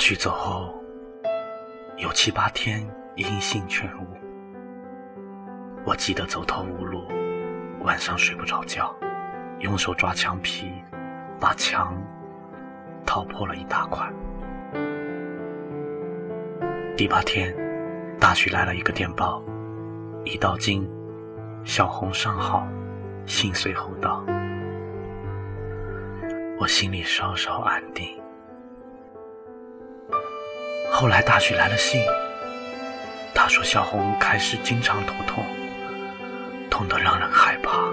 旭走后，有七八天音信全无。我记得走投无路，晚上睡不着觉，用手抓墙皮，把墙掏破了一大块。第八天，大旭来了一个电报，一到京，小红上好，信随后到。我心里稍稍安定。后来大旭来了信，他说小红开始经常头痛，痛得让人害怕，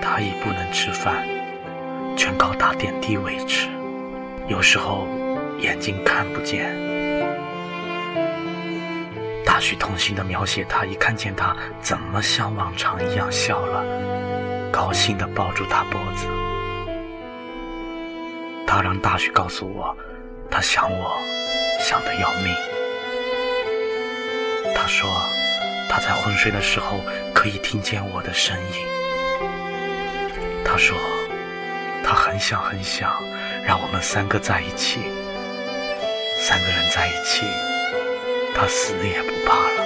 他已不能吃饭，全靠打点滴维持，有时候眼睛看不见。大旭痛心地描写他一看见他怎么像往常一样笑了，高兴地抱住他脖子。他让大旭告诉我，他想我，想得要命。他说，他在昏睡的时候可以听见我的声音。他说，他很想很想让我们三个在一起，三个人在一起，他死也不怕了。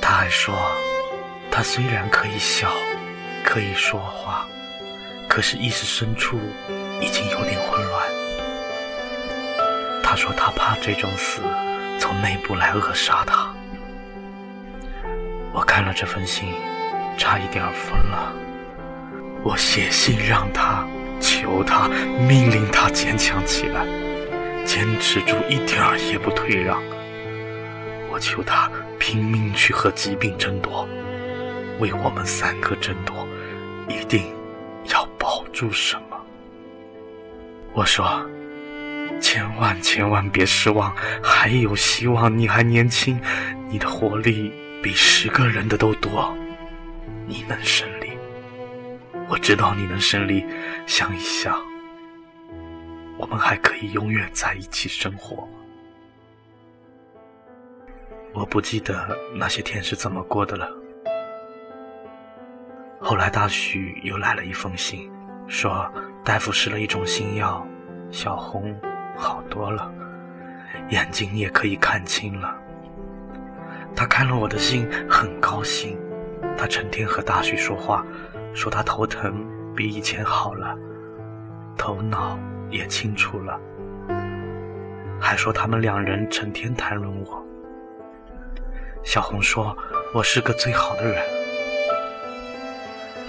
他还说，他虽然可以笑，可以说话。可是意识深处已经有点混乱。他说他怕这种死从内部来扼杀他。我看了这封信，差一点疯了。我写信让他，求他，命令他坚强起来，坚持住，一点儿也不退让。我求他拼命去和疾病争夺，为我们三个争夺，一定。住什么？我说，千万千万别失望，还有希望。你还年轻，你的活力比十个人的都多，你能胜利。我知道你能胜利。想一想，我们还可以永远在一起生活。我不记得那些天是怎么过的了。后来大旭又来了一封信，说大夫试了一种新药，小红好多了，眼睛也可以看清了。他看了我的信，很高兴。他成天和大旭说话，说他头疼比以前好了，头脑也清楚了，还说他们两人成天谈论我。小红说我是个最好的人。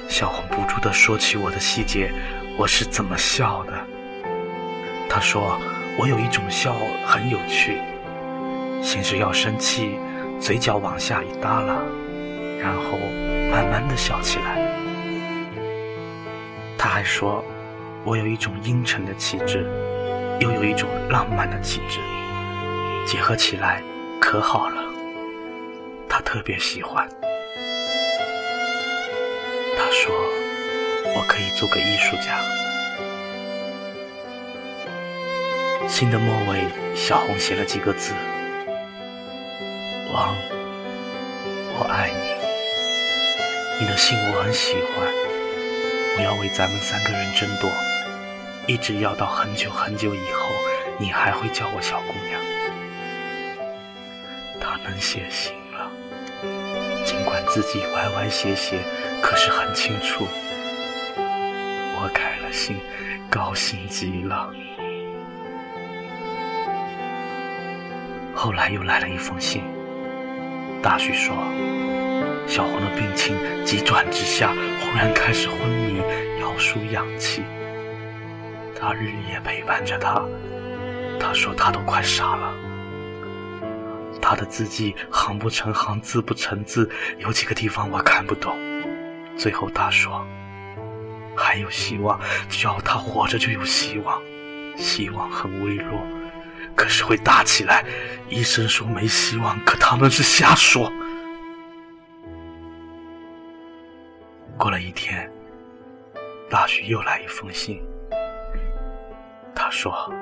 小红不住地说起我的细节，我是怎么笑的。她说我有一种笑很有趣，先是要生气，嘴角往下一耷拉，然后慢慢的笑起来。她还说我有一种阴沉的气质，又有一种浪漫的气质，结合起来可好了。她特别喜欢。说：“我可以做个艺术家。”信的末尾，小红写了几个字：“王，我爱你。”你的信我很喜欢，我要为咱们三个人争夺，一直要到很久很久以后，你还会叫我小姑娘。他能写信了，尽管自己歪歪斜斜。可是很清楚，我开了心，高兴极了。后来又来了一封信，大旭说，小红的病情急转直下，忽然开始昏迷，要输氧气。他日夜陪伴着他，他说他都快傻了。他的字迹行不成行，字不成字，有几个地方我看不懂。最后他说：“还有希望，只要他活着就有希望。希望很微弱，可是会大起来。医生说没希望，可他们是瞎说。”过了一天，大旭又来一封信。他说：“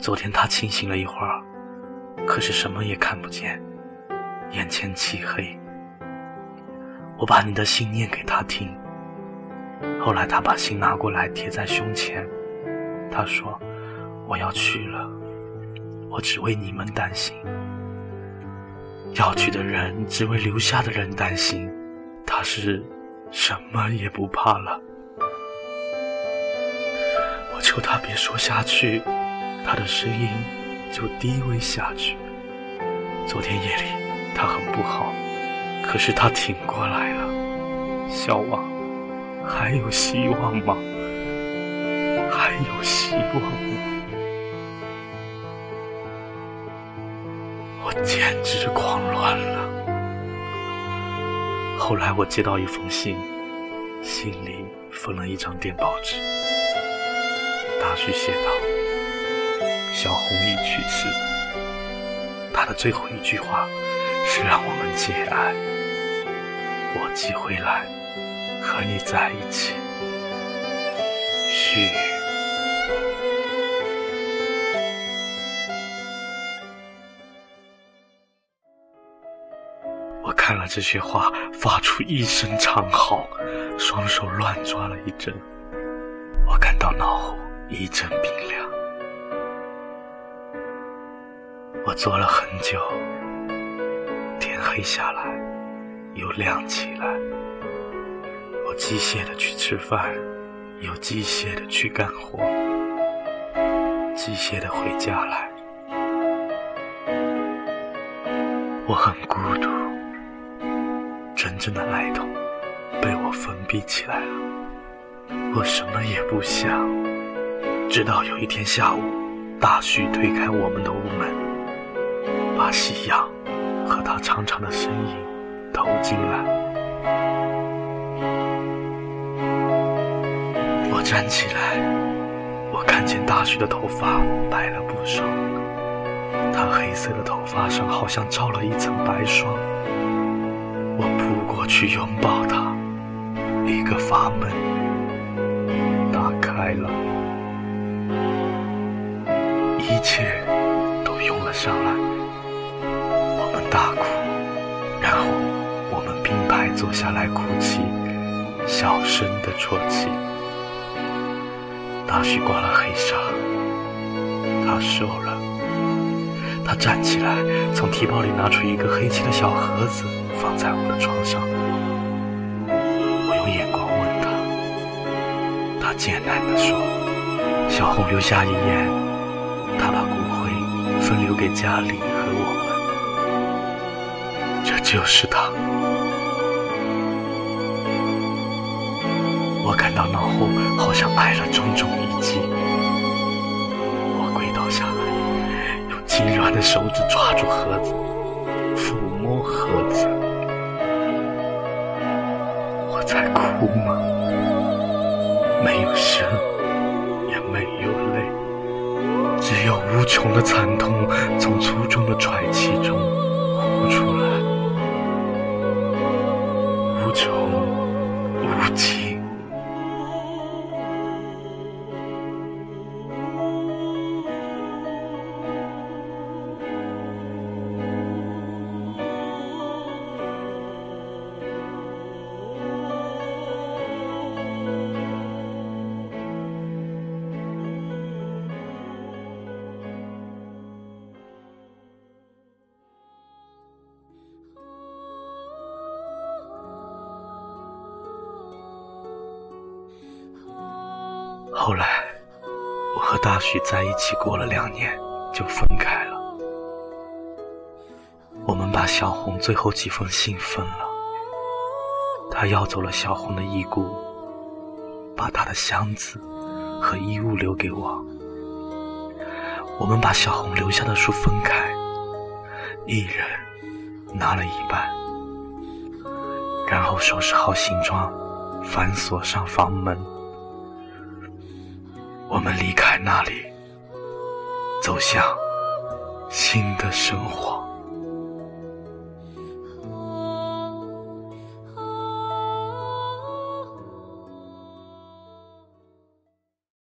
昨天他清醒了一会儿，可是什么也看不见，眼前漆黑。”我把你的信念给他听，后来他把信拿过来贴在胸前，他说：“我要去了，我只为你们担心。要去的人只为留下的人担心，他是什么也不怕了。”我求他别说下去，他的声音就低微下去。昨天夜里他很不好，可是他挺过来了。小王，还有希望吗？还有希望吗？我简直狂乱了。后来我接到一封信，信里封了一张电报纸。大旭写道：“小红已去世。”他的最后一句话是让我们节哀。我寄回来。和你在一起，续。我看了这些话，发出一声长嚎，双手乱抓了一阵，我感到脑后一阵冰凉。我坐了很久，天黑下来，又亮起来。我机械的去吃饭，又机械的去干活，机械的回家来。我很孤独，真正的爱痛被我封闭起来了。我什么也不想，直到有一天下午，大旭推开我们的屋门，把夕阳和他长长的身影投进来。站起来，我看见大旭的头发白了不少，他黑色的头发上好像罩了一层白霜。我扑过去拥抱他，一个阀门打开了，一切都涌了上来。我们大哭，坐下来哭泣，小声的啜泣。大旭挂了黑纱，他瘦了。他站起来，从提包里拿出一个黑漆的小盒子，放在我的床上。我用眼光问他，他艰难地说：“小红留下遗言，他把骨灰分留给家里和我们。这就是我感到脑后好像挨了重重一击，我跪倒下来，用痉挛的手指抓住盒子，抚摸盒子。我在哭吗？没有声，也没有泪，只有无穷的惨痛从粗重的喘气中后来，我和大旭在一起过了两年，就分开了。我们把小红最后几封信分了，他要走了小红的遗骨，把他的箱子和衣物留给我。我们把小红留下的书分开，一人拿了一半，然后收拾好行装，反锁上房门。我们离开那里，走向新的生活。